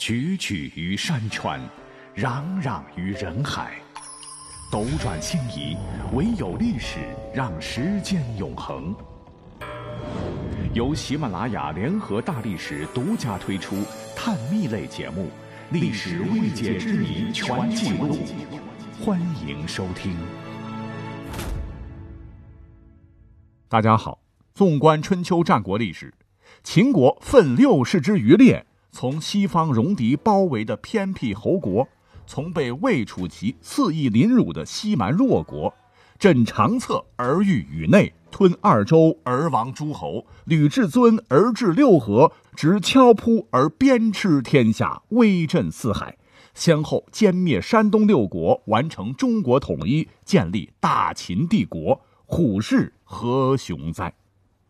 踽踽于山川，攘攘于人海，斗转星移，唯有历史让时间永恒。由喜马拉雅联合大历史独家推出探秘类节目《历史未解之谜全记录》，欢迎收听。大家好，纵观春秋战国历史，秦国奋六世之余烈。从西方戎狄包围的偏僻侯国，从被魏、楚、齐肆意凌辱的西蛮弱国，镇长策而欲宇内，吞二周而亡诸侯，吕至尊而治六合，执敲扑而鞭笞天下，威震四海，先后歼灭山东六国，完成中国统一，建立大秦帝国，虎视何雄哉！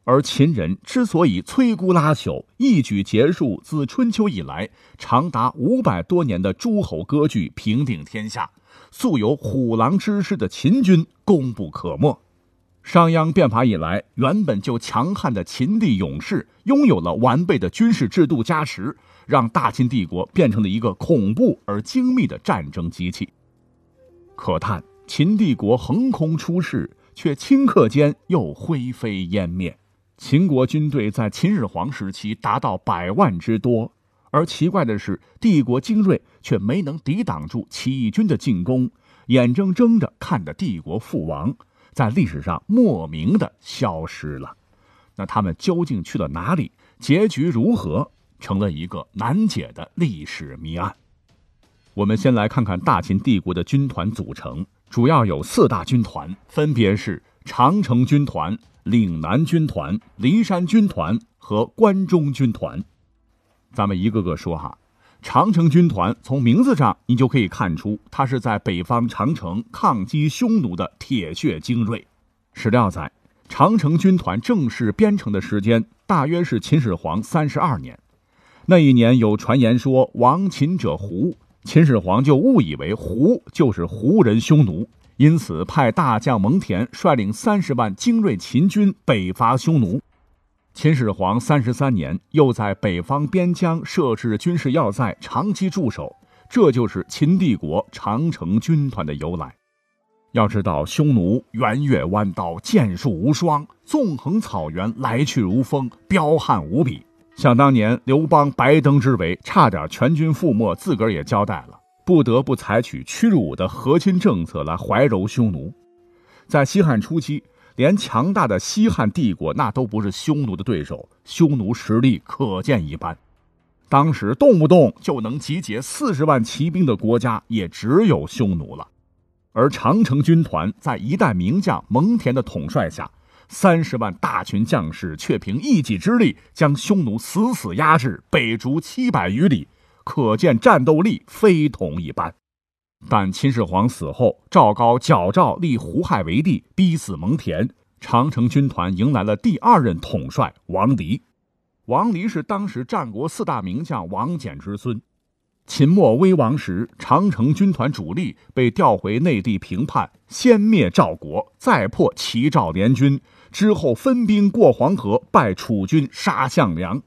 而秦人之所以摧枯拉朽，一举结束自春秋以来长达五百多年的诸侯割据，平定天下，素有虎狼之师的秦军功不可没。商鞅变法以来，原本就强悍的秦地勇士拥有了完备的军事制度加持，让大秦帝国变成了一个恐怖而精密的战争机器。可叹秦帝国横空出世，却顷刻间又灰飞烟灭。秦国军队在秦始皇时期达到百万之多，而奇怪的是，帝国精锐却没能抵挡住起义军的进攻，眼睁睁地看着帝国覆亡，在历史上莫名的消失了。那他们究竟去了哪里？结局如何？成了一个难解的历史谜案。我们先来看看大秦帝国的军团组成，主要有四大军团，分别是长城军团。岭南军团、骊山军团和关中军团，咱们一个个说哈。长城军团从名字上你就可以看出，它是在北方长城抗击匈奴的铁血精锐。史料载，长城军团正式编成的时间大约是秦始皇三十二年。那一年有传言说亡秦者胡，秦始皇就误以为胡就是胡人匈奴。因此，派大将蒙恬率领三十万精锐秦军北伐匈奴。秦始皇三十三年，又在北方边疆设置军事要塞，长期驻守。这就是秦帝国长城军团的由来。要知道，匈奴圆月弯刀，剑术无双；纵横草原，来去如风，彪悍无比。想当年，刘邦白登之围，差点全军覆没，自个儿也交代了。不得不采取屈辱的和亲政策来怀柔匈奴。在西汉初期，连强大的西汉帝国那都不是匈奴的对手，匈奴实力可见一斑。当时动不动就能集结四十万骑兵的国家，也只有匈奴了。而长城军团在一代名将蒙恬的统帅下，三十万大群将士却凭一己之力将匈奴死死压制，北逐七百余里。可见战斗力非同一般，但秦始皇死后，赵高矫诏立胡亥为帝，逼死蒙恬。长城军团迎来了第二任统帅王离。王离是当时战国四大名将王翦之孙。秦末危亡时，长城军团主力被调回内地平叛，先灭赵国，再破齐赵联军，之后分兵过黄河，败楚军，杀项梁。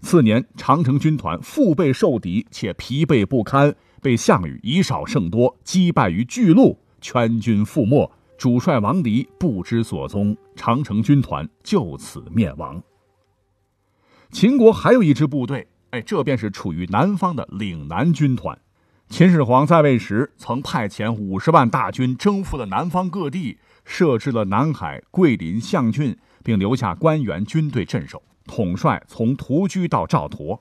次年，长城军团腹背受敌，且疲惫不堪，被项羽以少胜多击败于巨鹿，全军覆没。主帅王离不知所踪，长城军团就此灭亡。秦国还有一支部队，哎，这便是处于南方的岭南军团。秦始皇在位时，曾派遣五十万大军征服了南方各地，设置了南海、桂林、象郡，并留下官员军队镇守。统帅从屠居到赵佗。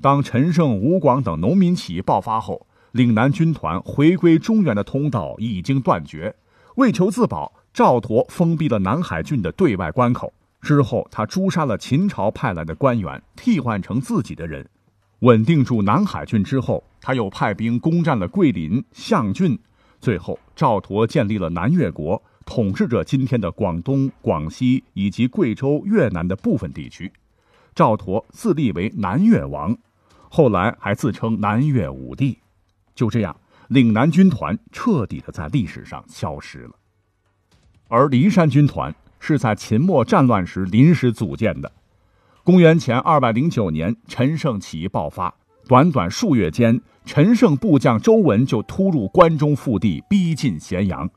当陈胜、吴广等农民起义爆发后，岭南军团回归中原的通道已经断绝。为求自保，赵佗封闭了南海郡的对外关口。之后，他诛杀了秦朝派来的官员，替换成自己的人，稳定住南海郡之后，他又派兵攻占了桂林、象郡。最后，赵佗建立了南越国。统治着今天的广东、广西以及贵州、越南的部分地区，赵佗自立为南越王，后来还自称南越武帝。就这样，岭南军团彻底的在历史上消失了。而骊山军团是在秦末战乱时临时组建的。公元前二百零九年，陈胜起义爆发，短短数月间，陈胜部将周文就突入关中腹地，逼近咸阳。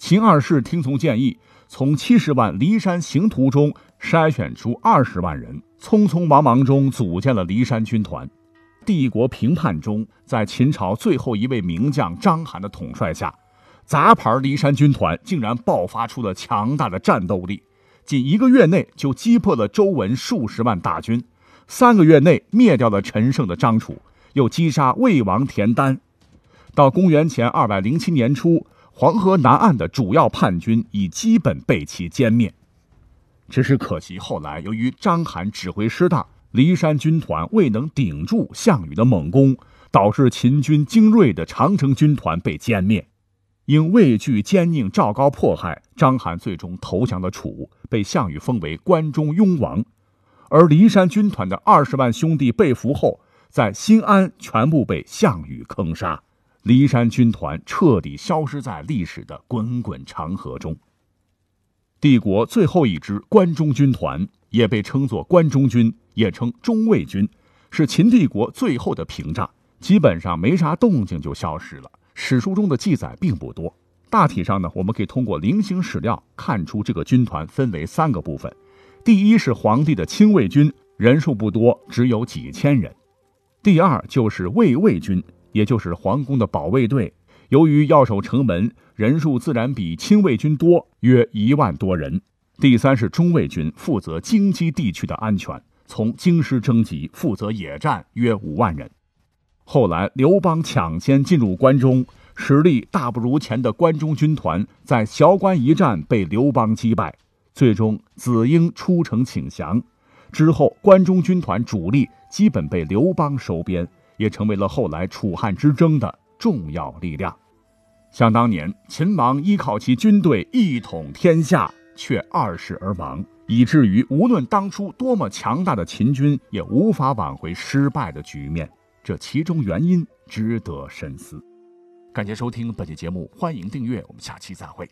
秦二世听从建议，从七十万骊山行徒中筛选出二十万人，匆匆忙忙中组建了骊山军团。帝国平叛中，在秦朝最后一位名将章邯的统帅下，杂牌骊山军团竟然爆发出了强大的战斗力，仅一个月内就击破了周文数十万大军。三个月内灭掉了陈胜的张楚，又击杀魏王田丹。到公元前二百零七年初，黄河南岸的主要叛军已基本被其歼灭。只是可惜，后来由于章邯指挥失当，骊山军团未能顶住项羽的猛攻，导致秦军精锐的长城军团被歼灭。因畏惧奸佞赵高迫害，章邯最终投降了楚，被项羽封为关中雍王。而骊山军团的二十万兄弟被俘后，在新安全部被项羽坑杀，骊山军团彻底消失在历史的滚滚长河中。帝国最后一支关中军团，也被称作关中军，也称中卫军，是秦帝国最后的屏障，基本上没啥动静就消失了。史书中的记载并不多，大体上呢，我们可以通过零星史料看出，这个军团分为三个部分。第一是皇帝的亲卫军，人数不多，只有几千人；第二就是卫卫军，也就是皇宫的保卫队，由于要守城门，人数自然比亲卫军多，约一万多人；第三是中卫军，负责京畿地区的安全，从京师征集，负责野战，约五万人。后来刘邦抢先进入关中，实力大不如前的关中军团，在崤关一战被刘邦击败。最终，子婴出城请降，之后关中军团主力基本被刘邦收编，也成为了后来楚汉之争的重要力量。想当年，秦王依靠其军队一统天下，却二世而亡，以至于无论当初多么强大的秦军，也无法挽回失败的局面。这其中原因值得深思。感谢收听本期节目，欢迎订阅，我们下期再会。